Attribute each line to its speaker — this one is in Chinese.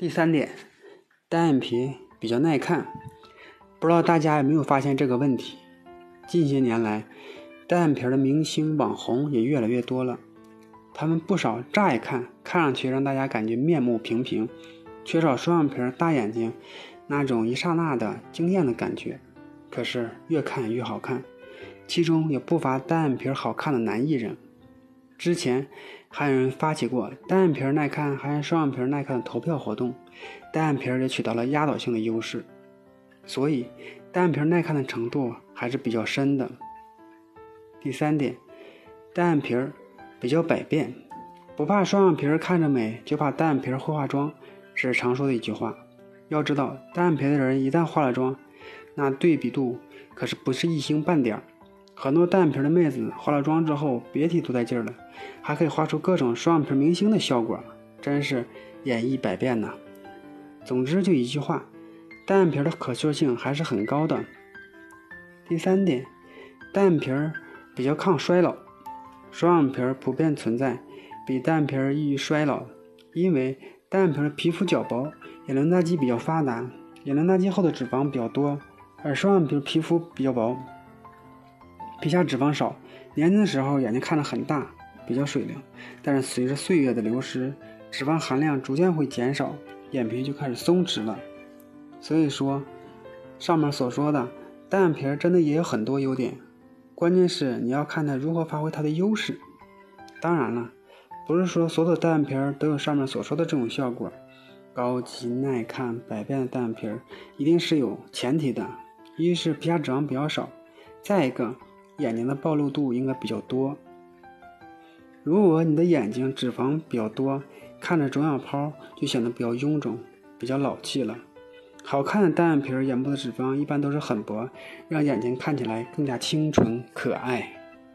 Speaker 1: 第三点，单眼皮比较耐看，不知道大家有没有发现这个问题？近些年来，单眼皮的明星网红也越来越多了，他们不少乍一看看上去让大家感觉面目平平，缺少双眼皮大眼睛那种一刹那的惊艳的感觉，可是越看越好看，其中也不乏单眼皮好看的男艺人。之前还有人发起过单眼皮耐看还是双眼皮耐看的投票活动，单眼皮也取得了压倒性的优势，所以单眼皮耐看的程度还是比较深的。第三点，单眼皮比较百变，不怕双眼皮看着美，就怕单眼皮会化妆，是常说的一句话。要知道，单眼皮的人一旦化了妆，那对比度可是不是一星半点儿。很多单眼皮的妹子化了妆之后，别提多带劲了，还可以画出各种双眼皮明星的效果，真是演绎百变呐。总之就一句话，单眼皮的可塑性还是很高的。第三点，单眼皮比较抗衰老，双眼皮普遍存在比单眼皮易于衰老，因为单眼皮皮肤较薄，眼轮匝肌比较发达，眼轮匝肌后的脂肪比较多，而双眼皮皮肤比较薄。皮下脂肪少，年轻的时候眼睛看着很大，比较水灵，但是随着岁月的流失，脂肪含量逐渐会减少，眼皮就开始松弛了。所以说，上面所说的单眼皮真的也有很多优点，关键是你要看它如何发挥它的优势。当然了，不是说所有的单眼皮都有上面所说的这种效果，高级耐看百变的单眼皮儿一定是有前提的，一是皮下脂肪比较少，再一个。眼睛的暴露度应该比较多。如果你的眼睛脂肪比较多，看着肿眼泡就显得比较臃肿、比较老气了。好看的单眼皮眼部的脂肪一般都是很薄，让眼睛看起来更加清纯可爱。